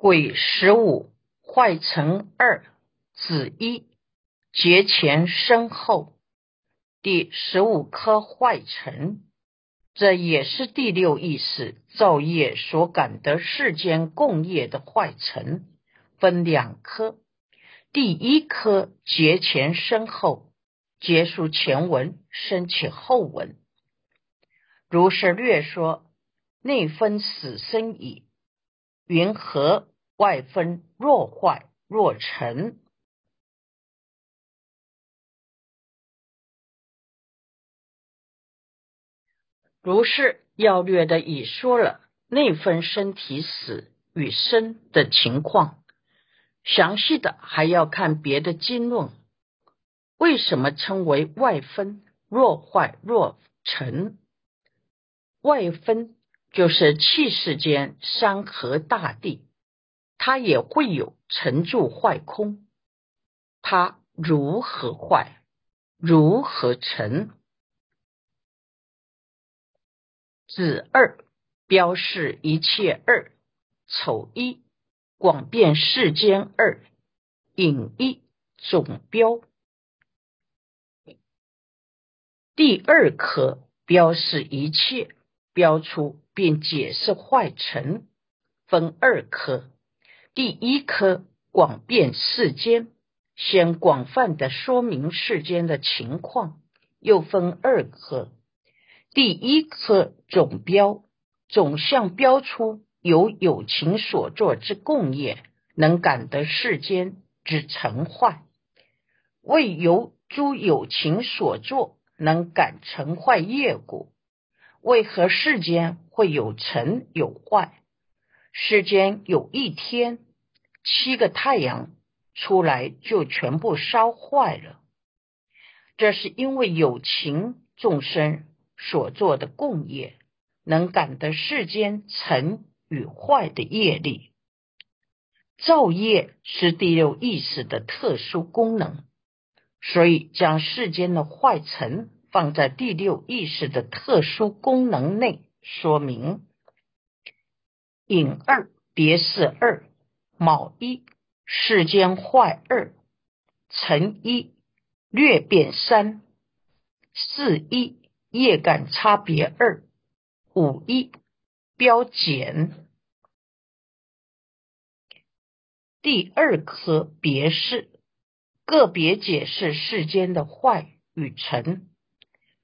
癸十五坏成二子一节前身后，第十五颗坏成，这也是第六意识造业所感得世间共业的坏成，分两颗。第一颗节前身后，结束前文，升起后文。如是略说，内分死生矣。云何？外分若坏若成，如是要略的已说了内分身体死与生的情况，详细的还要看别的经论。为什么称为外分若坏若成？外分就是气世间山河大地。它也会有成住坏空，它如何坏，如何成？子二标示一切二丑一广遍世间二隐一总标。第二颗标示一切，标出并解释坏成，分二颗。第一颗广遍世间，先广泛的说明世间的情况，又分二颗。第一颗总标总向标出有有情所作之共业，能感得世间之成坏。为由诸有情所作能感成坏业果，为何世间会有成有坏？世间有一天。七个太阳出来就全部烧坏了，这是因为有情众生所做的共业，能感得世间成与坏的业力。造业是第六意识的特殊功能，所以将世间的坏尘放在第六意识的特殊功能内说明。引二别是二。卯一世间坏二，辰一略变三，巳一业感差别二，午一标减。第二颗别是个别解释世间的坏与成，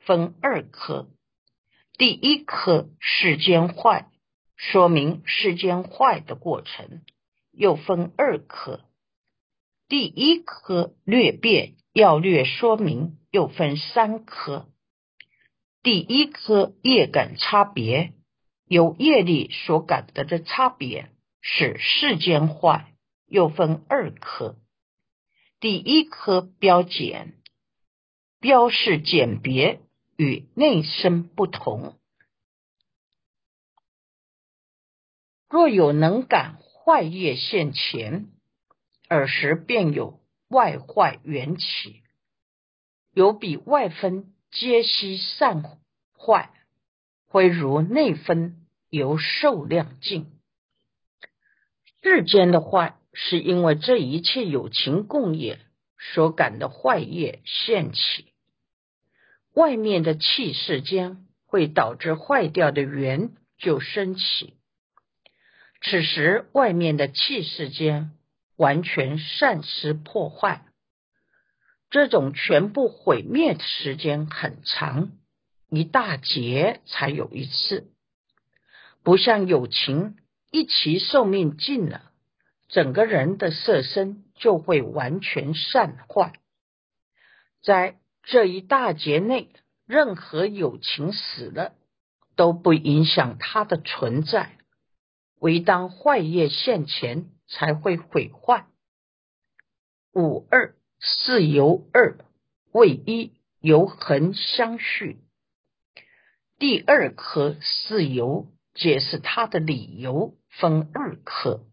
分二颗。第一颗世间坏，说明世间坏的过程。又分二科，第一科略变要略说明，又分三科。第一科业感差别，由业力所感得的差别使世间坏，又分二科。第一科标简，标示简别与内生不同。若有能感。坏业现前，尔时便有外坏缘起，有比外分皆悉善坏，会如内分由受量尽。世间的坏，是因为这一切有情共业所感的坏业现起，外面的气世间会导致坏掉的缘就升起。此时，外面的气世间完全散失破坏，这种全部毁灭的时间很长，一大劫才有一次。不像友情，一齐寿命尽了，整个人的色身就会完全散坏。在这一大劫内，任何友情死了，都不影响它的存在。唯当坏业现前，才会毁坏。五二是由二为一，由恒相续。第二颗是由解释它的理由，分二颗。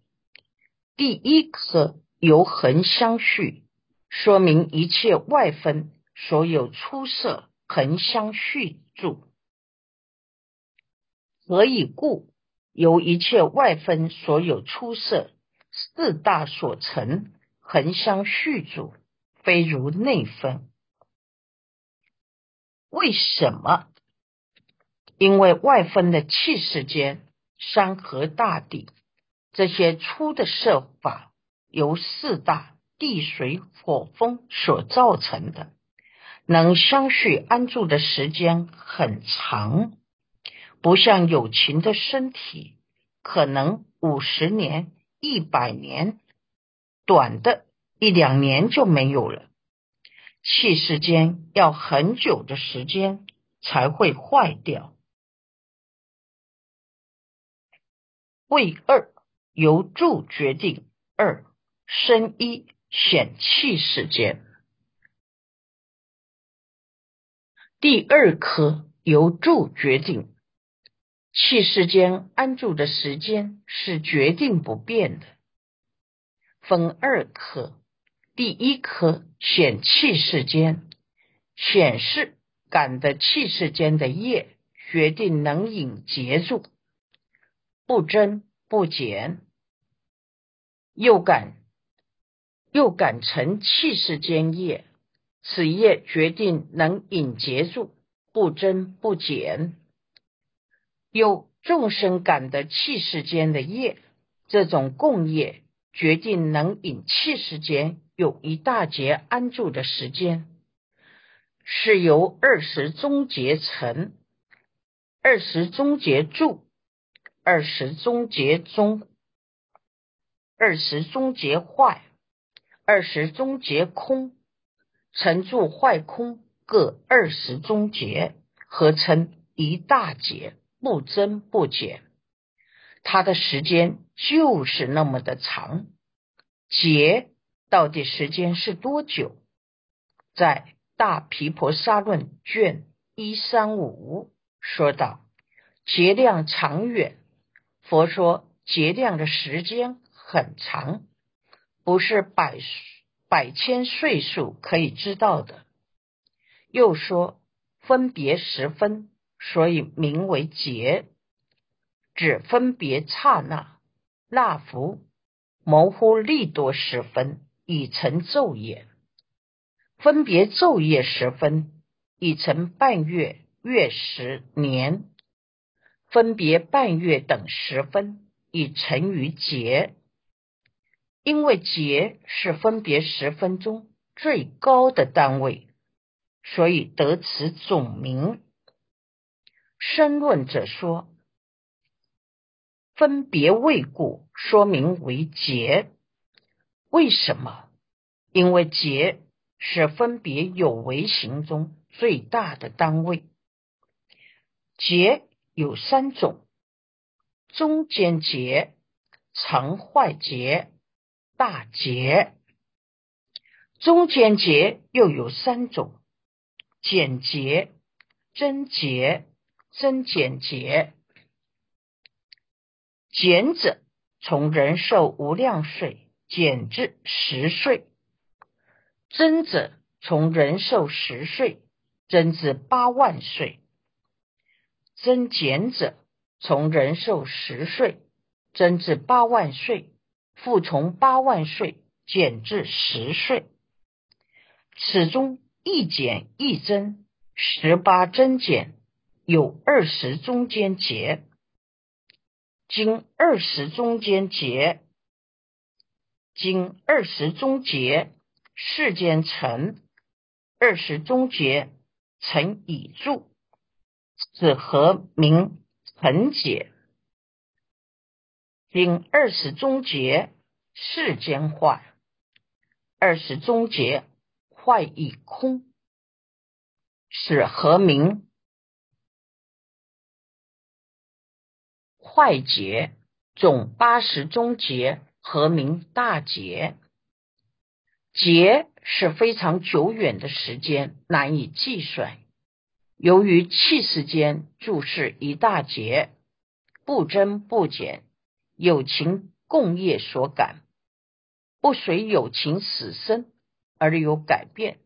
第一颗由恒相续，说明一切外分所有出色恒相续住。何以故？由一切外分所有出色，四大所成，恒相续主，非如内分。为什么？因为外分的气世间，山河大地这些粗的设法，由四大地水火风所造成的，能相续安住的时间很长，不像有情的身体，可能五十年、一百年，短的一两年就没有了。气世间要很久的时间才会坏掉。位二由柱决定，二生一显气时间。第二颗由柱决定，气世间安住的时间是决定不变的。分二颗，第一颗显气世间，显示感的气世间的业，决定能引结住。不增不减，又感又感成气世间业，此业决定能引结住，不增不减。有众生感的气世间的业，这种共业决定能引气世间有一大劫安住的时间，是由二十终结成，二十终结住。二十终结中，二十终结坏，二十终结空，成住坏空各二十终结，合成一大劫，不增不减。它的时间就是那么的长。劫到底时间是多久？在《大毗婆沙论》卷一三五说道：劫量长远。佛说劫量的时间很长，不是百百千岁数可以知道的。又说分别时分，所以名为劫，指分别刹那、那幅模糊利多时分，已成昼夜；分别昼夜时分，已成半月、月时、年。分别半月等时分，已成于节。因为节是分别十分钟最高的单位，所以得此总名。申论者说，分别未故，说明为节。为什么？因为节是分别有为行中最大的单位，节。有三种：中间节、长坏节、大节。中间节又有三种：减节、增节、增减节。减者从人寿无量岁减至十岁；增者从人寿十岁增至八万岁。增减者，从人寿十岁增至八万岁，复从八万岁减至十岁。此中一减一增，十八增减，有二十中间节。经二十中间节，经二十中节，世间成二十中节，成已住。此何名成解？经二十终结，世间坏；二十终结，坏已空。是何名坏劫？总八十终结，合名大劫？劫是非常久远的时间，难以计算。由于气世间注释一大劫，不增不减，有情共业所感，不随有情死生而有改变，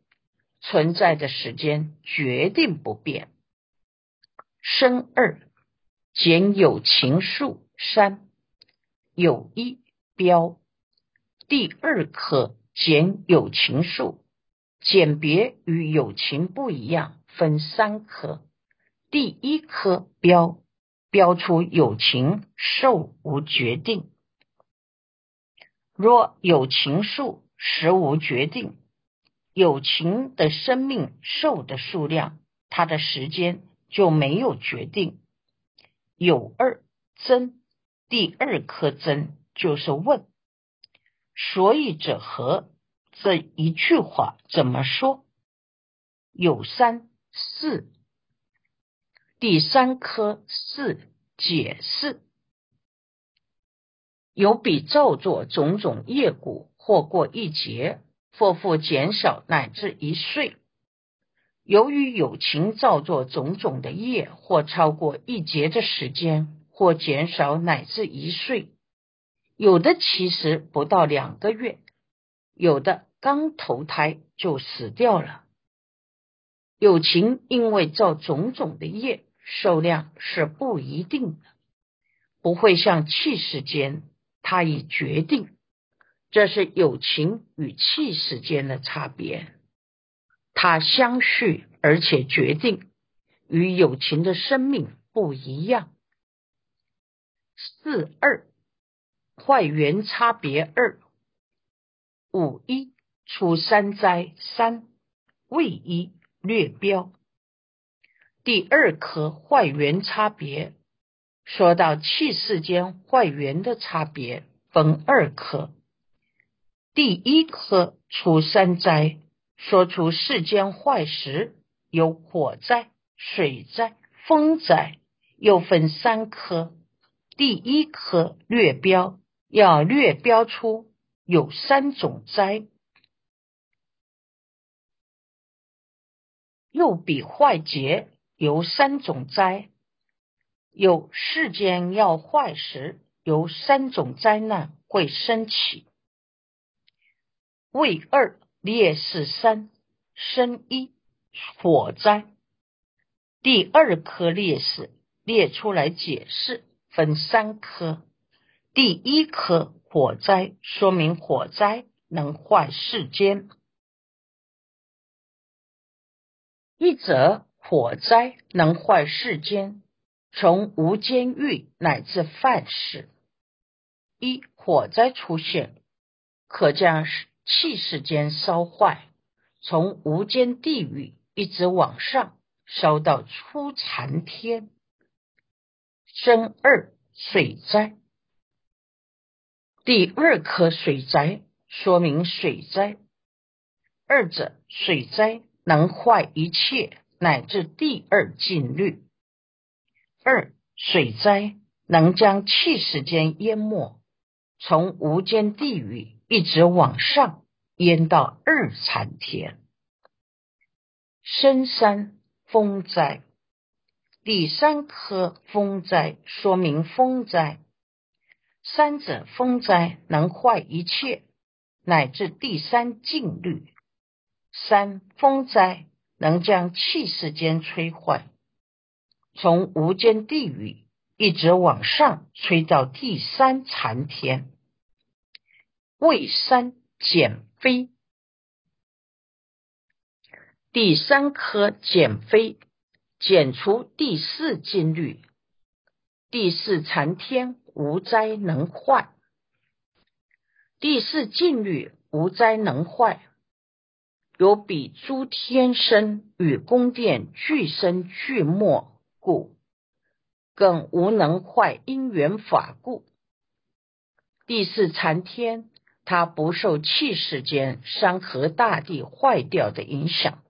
存在的时间决定不变。生二减有情数三有一标。第二科减有情数，减别与有情不一样，分三科。第一科标。标出有情受无决定，若有情数实无决定，有情的生命受的数量，它的时间就没有决定。有二真，第二颗真就是问，所以者何？这一句话怎么说？有三四，第三颗四解释，有比造作种种业故，或过一劫，或复减少乃至一岁。由于有情造作种种的业，或超过一劫的时间，或减少乃至一岁，有的其实不到两个月，有的刚投胎就死掉了。有情因为造种种的业，寿量是不一定的，不会像气世间，它已决定。这是有情与气世间的差别。它相续，而且决定与有情的生命不一样。四二坏缘差别二五一出三灾三未一略标第二颗坏缘差别，说到气世间坏缘的差别分二颗，第一颗出三灾。说出世间坏时，有火灾、水灾、风灾，又分三科。第一科略标，要略标出有三种灾，又比坏劫有三种灾，有世间要坏时，有三种灾难会升起。为二。烈士三生一火灾，第二颗烈士列出来解释，分三颗。第一颗火灾，说明火灾能坏世间；一则火灾能坏世间，从无监狱乃至犯事，一火灾出现，可将。气世间烧坏，从无间地狱一直往上烧到出残天。生二水灾，第二颗水灾说明水灾。二者水灾能坏一切，乃至第二禁律。二水灾能将气世间淹没，从无间地狱。一直往上淹到二残天，深山风灾，第三颗风灾说明风灾，三者风灾能坏一切，乃至第三禁律。三风灾能将气世间吹坏，从无间地狱一直往上吹到第三残天。为三减非，第三颗减非，减除第四金律，第四残天无灾能坏，第四禁律无灾能坏，有比诸天生与宫殿俱生俱没故，更无能坏因缘法故，第四残天。它不受气世间山河大地坏掉的影响，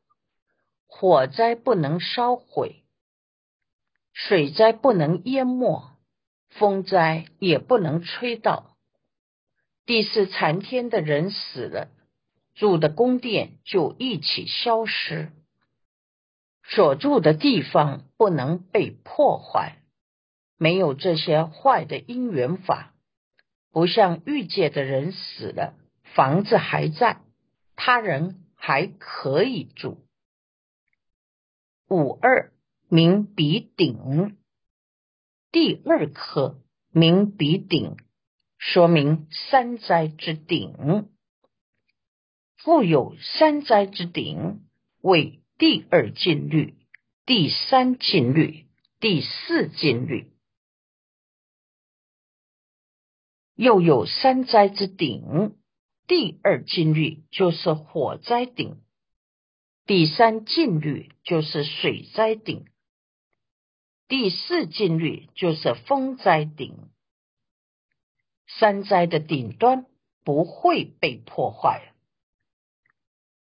火灾不能烧毁，水灾不能淹没，风灾也不能吹倒。第四残天的人死了，住的宫殿就一起消失，所住的地方不能被破坏，没有这些坏的因缘法。不像欲界的人死了，房子还在，他人还可以住。五二名比顶，第二颗名比顶，说明三灾之顶。复有三灾之顶，为第二禁律、第三禁律、第四禁律；又有三灾之顶，第二禁律就是火灾顶，第三禁律就是水灾顶，第四禁律就是风灾顶。三灾的顶端不会被破坏。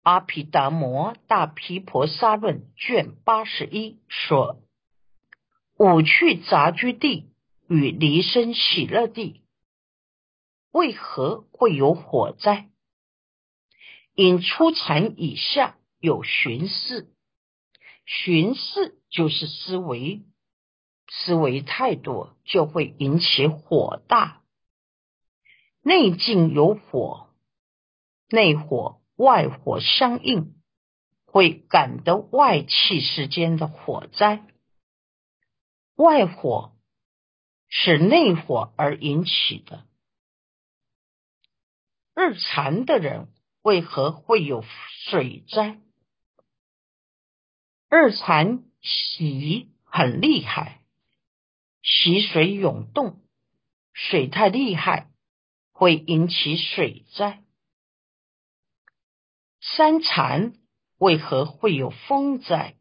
阿毗达摩大毗婆沙论卷八十一说：五趣杂居地与离生喜乐地，为何会有火灾？因初禅以下有巡视，巡视就是思维，思维太多就会引起火大。内境有火，内火。外火相应，会感得外气世间的火灾。外火是内火而引起的。日禅的人为何会有水灾？日禅习很厉害，习水涌动，水太厉害会引起水灾。三禅为何会有风灾？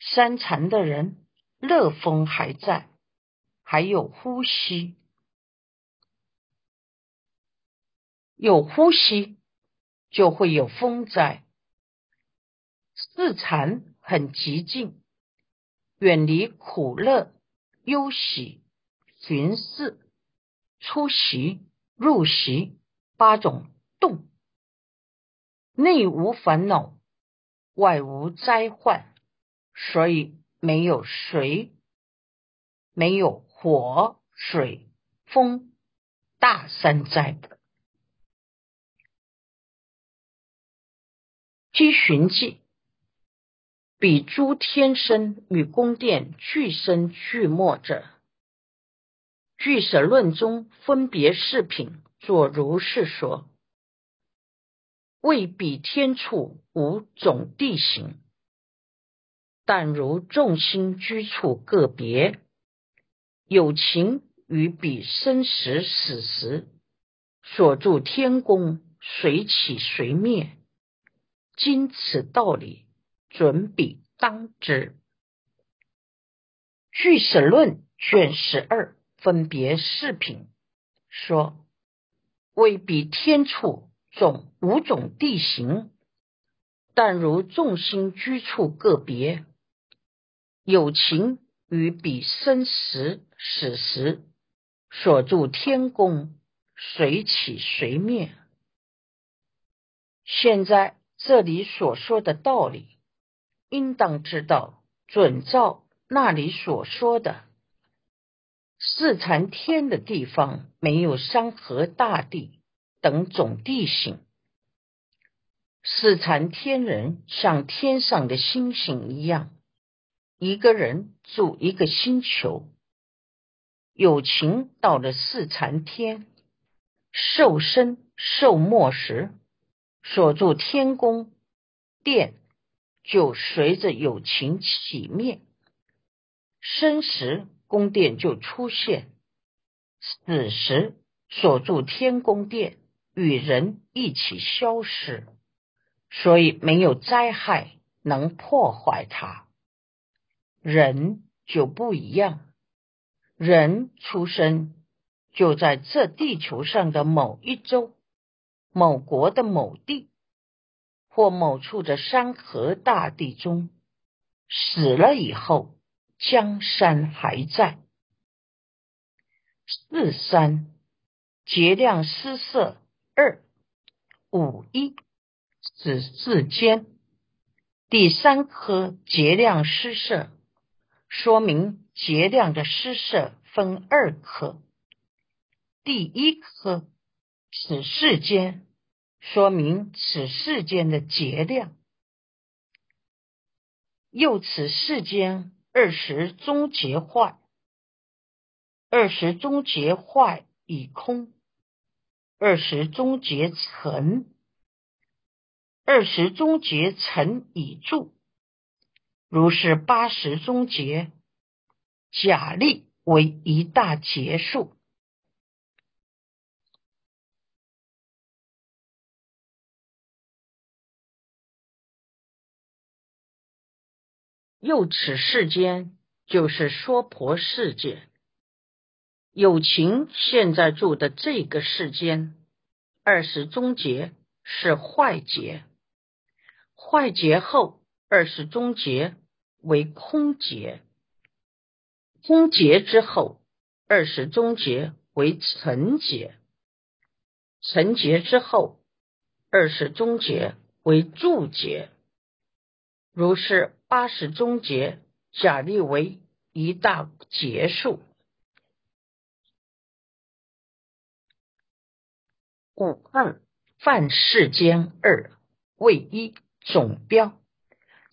三禅的人热风还在，还有呼吸，有呼吸就会有风灾。四禅很极静，远离苦乐、忧喜、寻思、出席、入席八种动。内无烦恼，外无灾患，所以没有水，没有火、水、风，大三灾的。七寻记，比诸天身与宫殿俱生俱没者，俱舍论中分别饰品，作如是说。未比天处无种地形，但如众星居处个别，有情于彼生时死时所住天宫，随起随灭。今此道理，准彼当知。据舍论卷十二分别四品说，未比天处。种五种地形，但如众星居处个别，有情与彼生时死时所住天宫，随起随灭。现在这里所说的道理，应当知道，准照那里所说的四禅天的地方，没有山河大地。等种地形，四禅天人像天上的星星一样，一个人住一个星球。有情到了四禅天，受生受末时，所住天宫殿就随着有情起灭，生时宫殿就出现，死时所住天宫殿。与人一起消失，所以没有灾害能破坏它。人就不一样，人出生就在这地球上的某一周、某国的某地或某处的山河大地中，死了以后，江山还在。四山劫量失色。二五一指世间第三颗劫量失色，说明劫量的失色分二颗。第一颗此世间，说明此世间的劫量。又此世间二十终结坏，二十终结坏已空，二十终结成，二十终结成已住，如是八十终结，假立为一大结束。又此世间，就是说婆世界。有情现在住的这个世间，二十终结是坏劫，坏劫后二十终结为空劫，空劫之后二十终结为成劫，成劫之后二十终结为住劫，如是八十终结，假立为一大结束。五二犯世间二为一总标，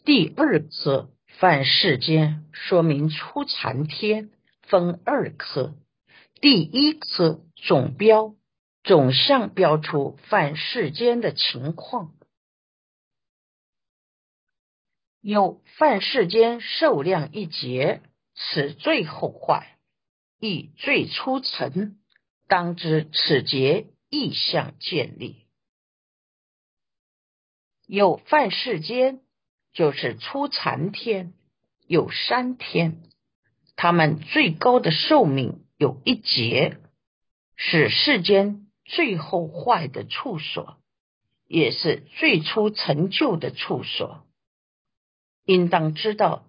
第二科犯世间说明出禅天分二科，第一科总标总项标出犯世间的情况，有犯世间受量一劫，此最后坏，亦最初成，当知此劫。意象建立，有犯世间，就是出残天，有三天，他们最高的寿命有一劫，是世间最后坏的处所，也是最初成就的处所。应当知道，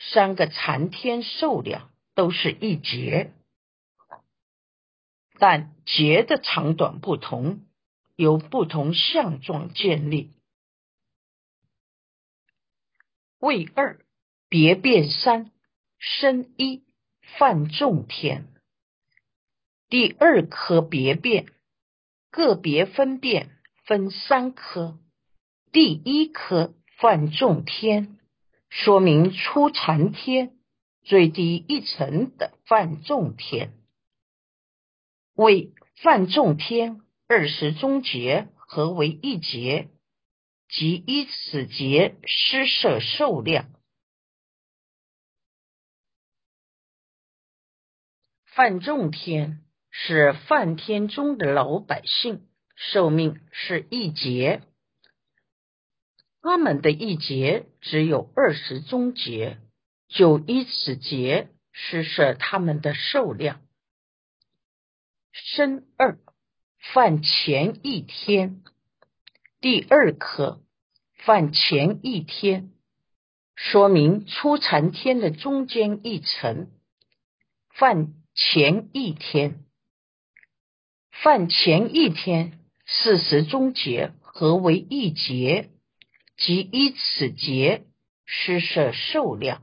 三个残天寿量都是一劫。但劫的长短不同，由不同相状建立。位二别变三生一犯众天，第二颗别变个别分辨分三颗，第一颗犯众天，说明出禅天最低一层的犯众天。为犯众天二十中劫合为一劫，即依此劫施设寿量。犯众天是犯天中的老百姓，寿命是一劫，他们的一劫只有二十中劫，就依此劫施设他们的寿量。生二犯前一天，第二颗犯前一天，说明初禅天的中间一层。犯前一天，犯前一天四十终结合为一劫，即依此劫施设受量。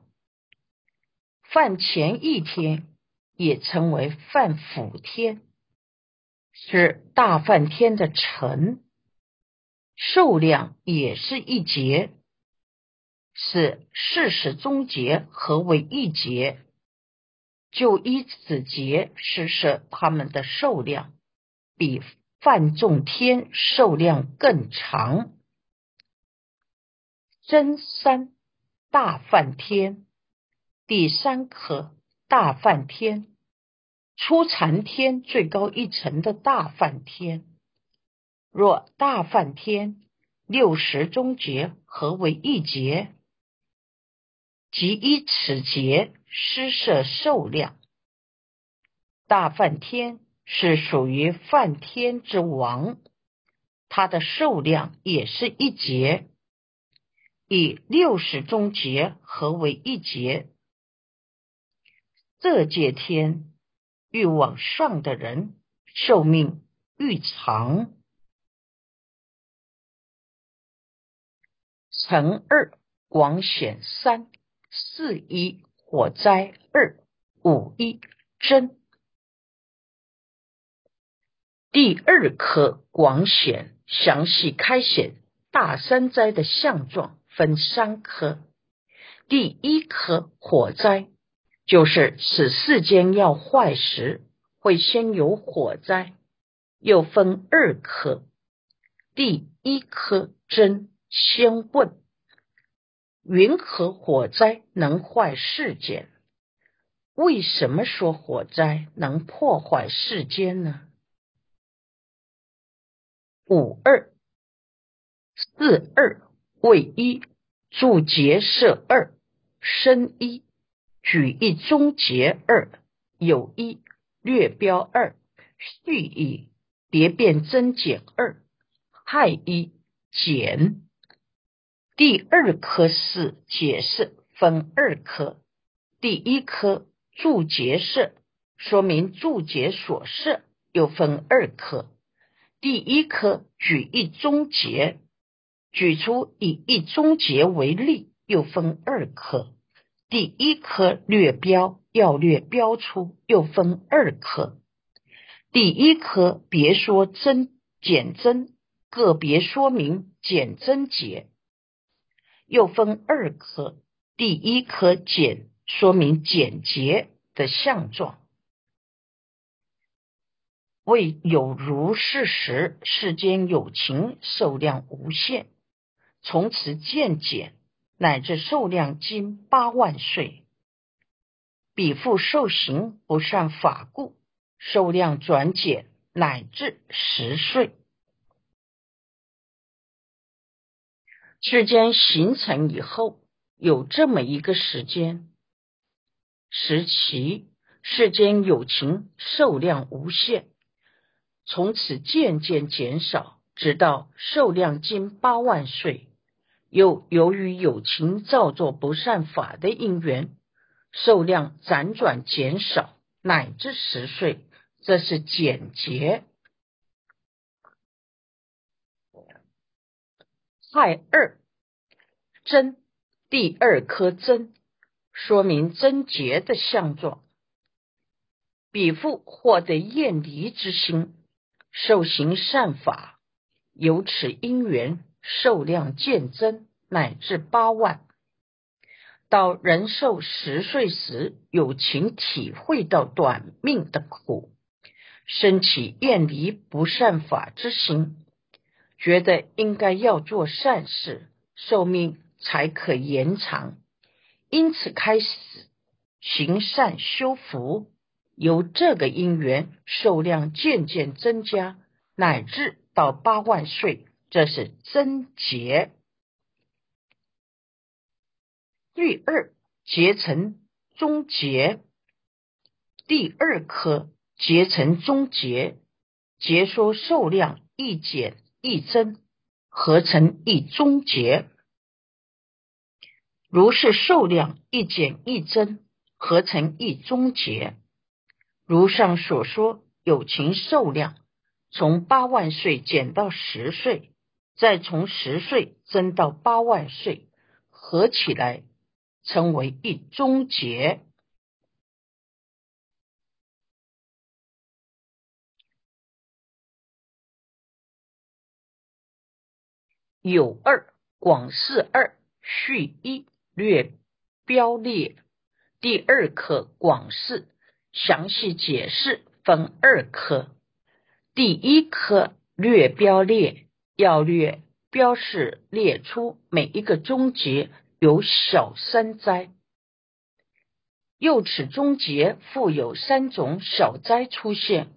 犯前一天也称为犯辅天。是大梵天的尘，寿量也是一劫，是事实终结合为一劫，就依此劫施设他们的寿量，比梵众天寿量更长。真三大梵天，第三颗大梵天。出禅天最高一层的大梵天，若大梵天六十中劫合为一劫，即依此劫施设受量。大梵天是属于梵天之王，他的受量也是一劫，以六十中劫合为一劫。这界天。欲往上的人寿命愈长。乘二广显三四一火灾二五一真。第二颗广显详细开显大山灾的相状分三颗，第一颗火灾。就是此世间要坏时，会先有火灾，又分二科。第一科真先问：云何火灾能坏世间？为什么说火灾能破坏世间呢？五二四二为一，注结设二，生一，举一终结二，有一略标二，序一别变增减二，害一减。第二科是解释分二科，第一科注结设，说明注解所设，又分二科。第一科举一终结，举出以一中结为例，又分二科。第一科略标要略标出，又分二科。第一科别说真减真，个别说明减真结，又分二科。第一科减说明简洁的相状。为有如是时，世间有情受量无限，从此渐减，乃至寿量经八万岁。彼复受行不善法故，寿量转减，乃至十岁。世间形成以后，有这么一个时间时期，世间有情寿量无限。从此渐渐减少，直到寿量经八万岁。又由于有情造作不善法的因缘，寿量辗转减少，乃至十岁，这是简洁。亥二真第二颗真，说明贞洁的相状。彼父获得厌离之心。受行善法，由此因缘寿量渐增，乃至八万。到人寿十岁时，有情体会到短命的苦，升起厌离不善法之心，觉得应该要做善事，寿命才可延长，因此开始行善修福。由这个因缘，寿量渐渐增加，乃至到八万岁，这是增劫。第二结成终结，第二颗结成终结，结说寿量一减一增，合成一终结。如是寿量一减一增，合成一终结。如上所说，有情寿量从八万岁减到十岁，再从十岁增到八万岁，合起来称为一终结。有二广释二序一略标列第二课广释。详细解释分二科，第一科略标列要略标示列出每一个终结有小三灾，又此终结附有三种小灾出现，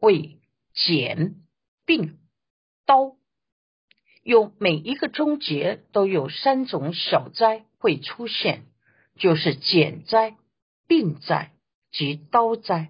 为减、病、刀。用每一个终结都有三种小灾会出现，就是减灾、病灾。及刀灾，